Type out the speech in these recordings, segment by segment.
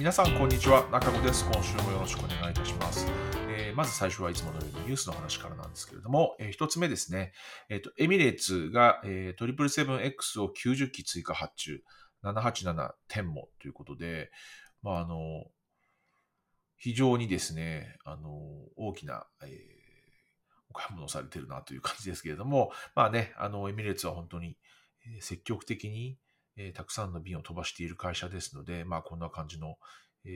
皆さん、こんにちは。中野です。今週もよろしくお願いいたします。えー、まず最初はいつものようにニュースの話からなんですけれども、えー、一つ目ですね。えっ、ー、と、エミレーツが、えー、777X を90機追加発注、787天もということで、まあ、あの、非常にですね、あの、大きな、えー、お買い物をされてるなという感じですけれども、まあね、あの、エミレーツは本当に積極的に、え、たくさんの便を飛ばしている会社ですので、まあ、こんな感じの、え、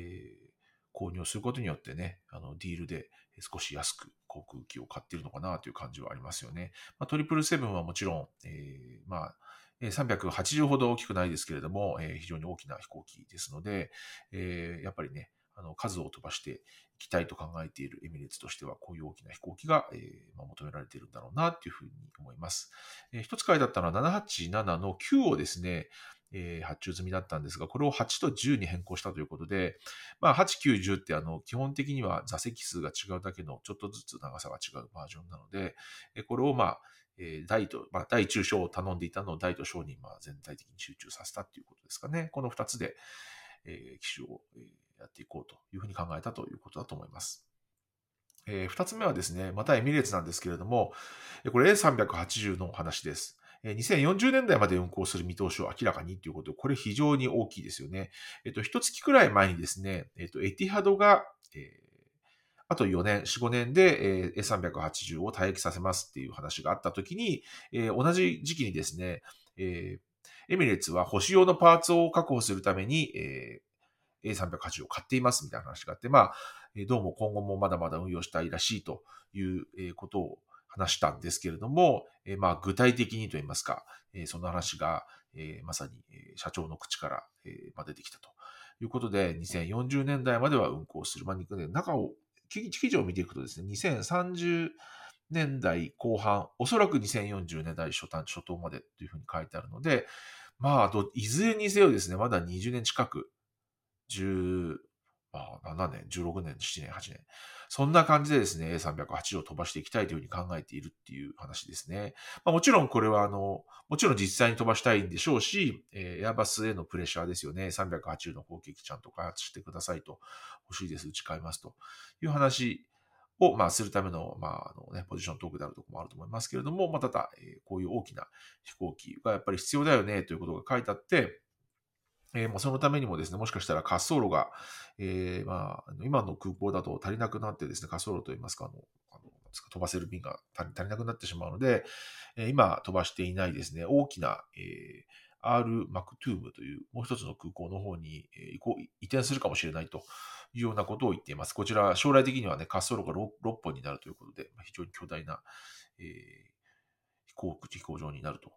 購入をすることによってね、あの、ディールで少し安く航空機を買っているのかなという感じはありますよね。まあ、トリプルセブンはもちろん、えー、まあ、380ほど大きくないですけれども、えー、非常に大きな飛行機ですので、えー、やっぱりね、あの数を飛ばしていきたいと考えているエミレーツとしては、こういう大きな飛行機が、えーまあ、求められているんだろうなというふうに思います。えー、一つ書いてあったのは787の9をですね、えー、発注済みだったんですが、これを8と10に変更したということで、まあ、8、9、10ってあの基本的には座席数が違うだけのちょっとずつ長さが違うバージョンなので、これをまあ、大と、まあ、大中小を頼んでいたのを大と小にまあ全体的に集中させたということですかね。この2つで、えー、機種を、えー、やっていこうというふうに考えたということだと思います。えー、2つ目はですね、またエミレーツなんですけれども、これ A380 の話です。2040年代まで運行する見通しを明らかにということで、これ非常に大きいですよね。えっと、一月くらい前にですね、えっと、エティハドが、えー、あと4年、4、5年で、A380 を退役させますっていう話があったときに、えー、同じ時期にですね、えー、エミレッツは保守用のパーツを確保するために、えー、A380 を買っていますみたいな話があって、まあ、どうも今後もまだまだ運用したいらしいということを話したんですけれども、まあ、具体的にといいますか、その話が、まさに社長の口から、出てきたということで、2040年代までは運行する。まあ、中を、記事を見ていくとですね、2030年代後半、おそらく2040年代初端、初頭までというふうに書いてあるので、まあ、いずれにせよですね、まだ20年近く、10、まあ、7年、16年、7年、8年。そんな感じでですね、A380 を飛ばしていきたいというふうに考えているっていう話ですね。まあ、もちろんこれはあの、もちろん実際に飛ばしたいんでしょうし、えー、エアバスへのプレッシャーですよね。380の攻撃ちゃんと開発してくださいと、欲しいです、打ち買いますという話を、まあ、するための、まあ、あのね、ポジショントークであるとこもあると思いますけれども、まあ、ただ、えー、こういう大きな飛行機がやっぱり必要だよねということが書いてあって、えー、まあ、そのためにもですね、もしかしたら滑走路が、えー、まあ、今の空港だと足りなくなってですね、滑走路といいますか、あの、あの飛ばせる便が足りなくなってしまうので、えー、今飛ばしていないですね、大きな、えー、R マクトゥームというもう一つの空港の方に移行移転するかもしれないというようなことを言っています。こちら、将来的にはね、滑走路が 6, 6本になるということで、非常に巨大な、えー、飛行飛行場になると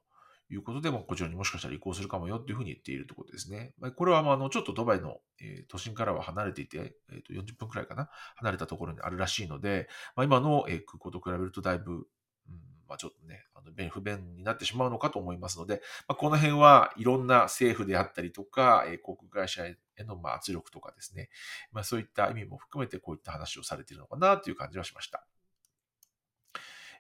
いうことで、もこちらにもしかしたら移行するかもよというふうに言っているとことですね。これは、まあ、の、ちょっとドバイの、えー、都心からは離れていて、えー、と40分くらいかな、離れたところにあるらしいので、まあ、今の、えー、空港と比べるとだいぶ、うんまあ、ちょっとね、あの不便になってしまうのかと思いますので、まあ、この辺はいろんな政府であったりとか、えー、航空会社へのまあ圧力とかですね、まあ、そういった意味も含めてこういった話をされているのかなという感じはしました。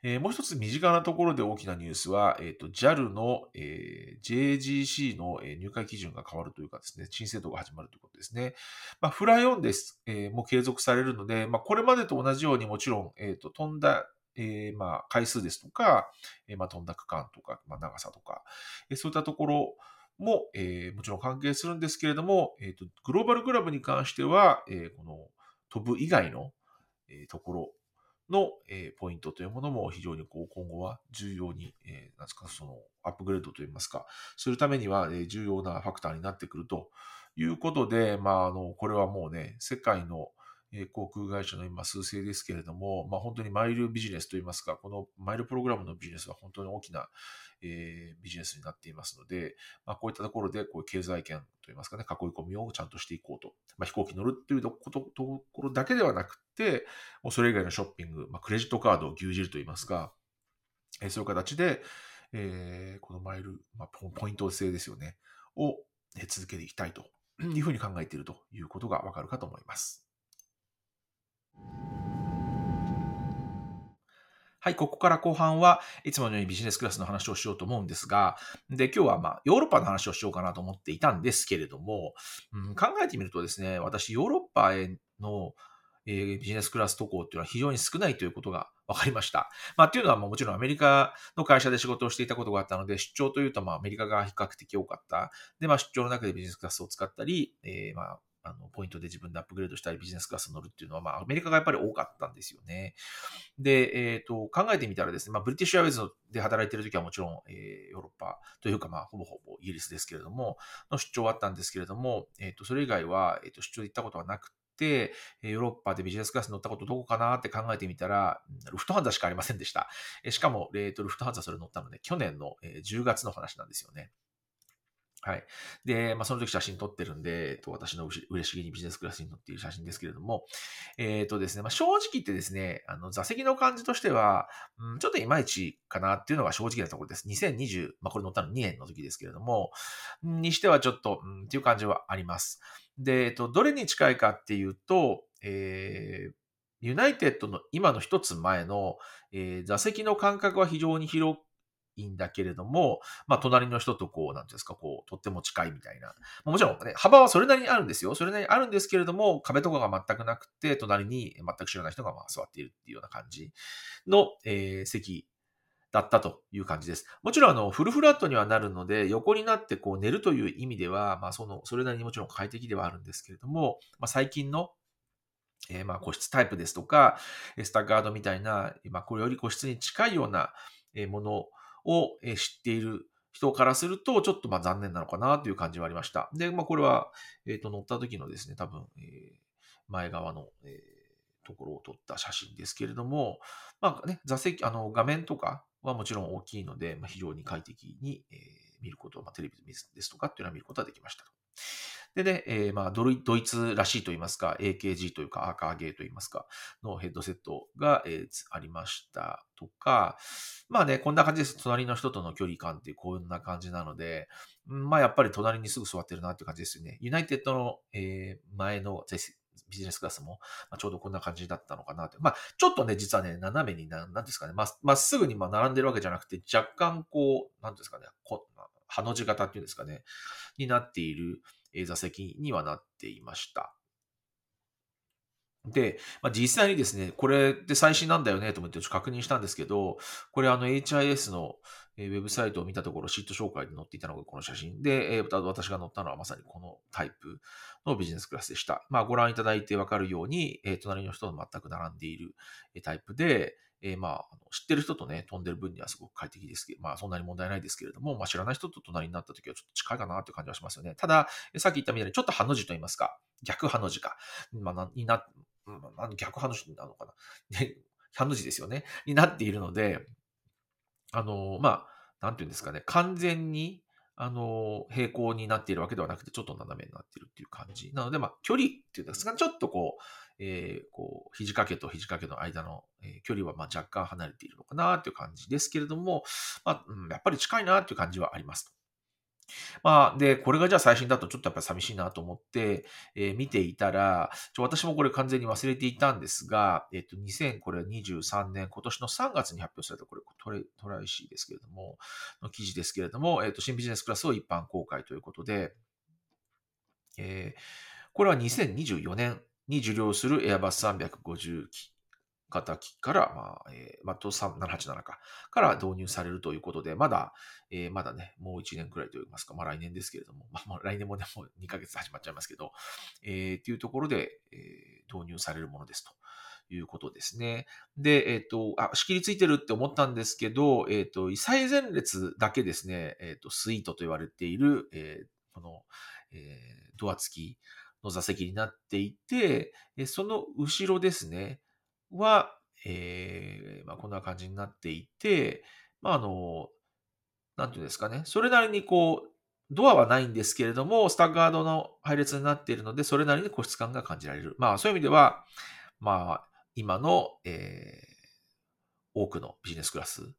えー、もう一つ身近なところで大きなニュースは、えーと、JAL の、えー、JGC の入会基準が変わるというかですね、申請度が始まるということですね。まあ、フライオンです、えー、も継続されるので、まあ、これまでと同じようにもちろん、えーと、飛んだえー、まあ回数ですとか、えー、まあ飛んだ区間とか、まあ、長さとか、えー、そういったところも、えー、もちろん関係するんですけれども、えーと、グローバルクラブに関しては、えー、この飛ぶ以外の、えー、ところの、えー、ポイントというものも非常にこう今後は重要に、えー、なんですか、そのアップグレードといいますか、するためには、えー、重要なファクターになってくるということで、まあ、あの、これはもうね、世界の、え航空会社の今、数勢ですけれども、まあ、本当にマイルビジネスといいますか、このマイルプログラムのビジネスは本当に大きな、えー、ビジネスになっていますので、まあ、こういったところでこう経済圏といいますかね、囲い込みをちゃんとしていこうと。まあ、飛行機乗るというところだけではなくて、もうそれ以外のショッピング、まあ、クレジットカードを牛耳るといいますか、えー、そういう形で、えー、このマイル、まあ、ポイント制ですよね、を続けていきたいというふうに考えているということがわかるかと思います。はい、ここから後半はいつものようにビジネスクラスの話をしようと思うんですが、で、今日はまあヨーロッパの話をしようかなと思っていたんですけれども、うん、考えてみるとですね、私ヨーロッパへの、えー、ビジネスクラス渡航っていうのは非常に少ないということが分かりました。まあ、っていうのはもちろんアメリカの会社で仕事をしていたことがあったので、出張というとまあアメリカが比較的多かった。で、まあ出張の中でビジネスクラスを使ったり、えー、まああの、ポイントで自分でアップグレードしたりビジネスクラス乗るっていうのは、まあ、アメリカがやっぱり多かったんですよね。で、えっ、ー、と、考えてみたらですね、まあ、ブリティッシュアウェイズで働いている時はもちろん、えー、ヨーロッパというか、まあ、ほぼほぼイギリスですけれども、の出張はあったんですけれども、えっ、ー、と、それ以外は、えっ、と、出張で行ったことはなくて、ヨーロッパでビジネスクラス乗ったことどこかなって考えてみたら、ルフトハンザしかありませんでした。しかも、えー、とルフトハンザそれ乗ったので、去年の10月の話なんですよね。はい。で、まあ、その時写真撮ってるんで、えっと、私の嬉しげにビジネスクラスに乗っている写真ですけれども、えっ、ー、とですね、まあ、正直言ってですね、あの、座席の感じとしては、うん、ちょっといまいちかなっていうのが正直なところです。2020、まあ、これ乗ったの2年の時ですけれども、にしてはちょっと、うん、っていう感じはあります。で、えっと、どれに近いかっていうと、えー、ユナイテッドの今の一つ前の、えー、座席の間隔は非常に広いんだけれども、まあ、隣の人とこう、なんていうんですか、こう、とっても近いみたいな。もちろんね、幅はそれなりにあるんですよ。それなりにあるんですけれども、壁とかが全くなくて、隣に全く知らない人がまあ座っているっていうような感じの、えー、席だったという感じです。もちろん、あの、フルフラットにはなるので、横になってこう寝るという意味では、まあ、その、それなりにもちろん快適ではあるんですけれども、まあ、最近のえー、まあ個室タイプですとか、スタッガードみたいな、まあ、これより個室に近いようなものを知っている人からすると、ちょっとまあ残念なのかなという感じはありました。で、まあこれは、えっ、ー、と、乗った時のですね、多分、えー、前側の、えー、ところを撮った写真ですけれども、まあね、座席、あの、画面とかはもちろん大きいので、まあ、非常に快適に、えー、見ること、まあ、テレビですとかっていうのは見ることができましたと。でね、えー、まあドイツらしいと言いますか、AKG というか、アーカーゲーと言いますか、のヘッドセットが、えー、ありましたとか、まあね、こんな感じです。隣の人との距離感ってこんな感じなので、まあやっぱり隣にすぐ座ってるなって感じですよね。ユナイテッドの、えー、前のビジネスクラスも、まあ、ちょうどこんな感じだったのかなって。まあ、ちょっとね、実はね、斜めにな、なんですかね、まっすぐにまあ並んでるわけじゃなくて、若干こう、なんですかね、こハの字型っていうんですかね、になっている、座席にはなっていました。で、まあ、実際にですね、これって最新なんだよねと思って確認したんですけど、これあの HIS のウェブサイトを見たところ、シート紹介に載っていたのがこの写真で、私が載ったのはまさにこのタイプのビジネスクラスでした。まあ、ご覧いただいてわかるように、隣の人と全く並んでいるタイプで、えー、まあ、知ってる人とね、飛んでる分にはすごく快適ですけど、まあ、そんなに問題ないですけれども、まあ、知らない人と隣になった時はちょっと近いかなっていう感じはしますよね。ただ、さっき言ったみたいに、ちょっとハの字と言いますか、逆ハの字か、まあ、にな、まあ、逆ハの字なのかな。ハの字ですよね。になっているので、あの、まあ、なんていうんですかね、完全に、あの、平行になっているわけではなくて、ちょっと斜めになっているっていう感じ。なので、まあ、距離っていうんですか、ちょっとこう、えー、こう、肘掛けと肘掛けの間の、えー、距離はまあ若干離れているのかなという感じですけれども、まあ、うん、やっぱり近いなという感じはありますまあ、で、これがじゃあ最新だとちょっとやっぱ寂しいなと思って、えー、見ていたら、ちょ私もこれ完全に忘れていたんですが、えっ、と、2023年、今年の3月に発表された、これトレ、トライシーですけれども、の記事ですけれども、えっ、と、新ビジネスクラスを一般公開ということで、えー、これは2024年に受領する Airbus 350機型機から、まあ、えー、まあ、787か、から導入されるということで、まだ、えー、まだね、もう1年くらいといいますか、まあ来年ですけれども、まあ、来年もね、もう2ヶ月始まっちゃいますけど、えー、っていうところで、えー、導入されるものですと。いうことですね。で、えっ、ー、と、あ、仕切りついてるって思ったんですけど、えっ、ー、と、異彩前列だけですね、えっ、ー、と、スイートと言われている、えー、この、えー、ドア付きの座席になっていて、その後ろですね、は、えー、まあ、こんな感じになっていて、まあ、あの、なんていうんですかね、それなりにこう、ドアはないんですけれども、スタッガードの配列になっているので、それなりに個室感が感じられる。まあ、そういう意味では、まあ、今の、えー、多くのビジネスクラス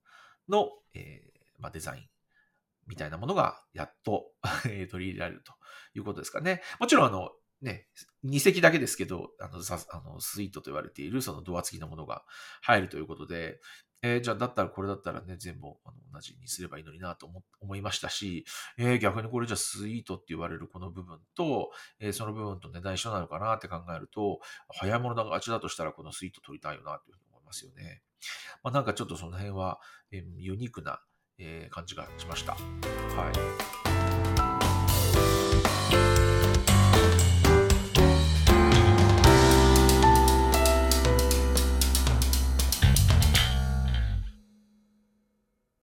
の、えーまあ、デザインみたいなものがやっと 取り入れられるということですかね。もちろん、あの、ね、2席だけですけど、あの、あのスイートと言われているそのドア付きのものが入るということで、えー、じゃあ、だったらこれだったらね、全部あの同じにすればいいのになと思思いましたし、えー、逆にこれじゃあスイートって言われるこの部分と、えー、その部分と値段一緒なのかなって考えると、早い者勝ちだとしたらこのスイート取りたいよなというふうに思いますよね。まあ、なんかちょっとその辺は、えー、ユニークな、えー、感じがしました。はい。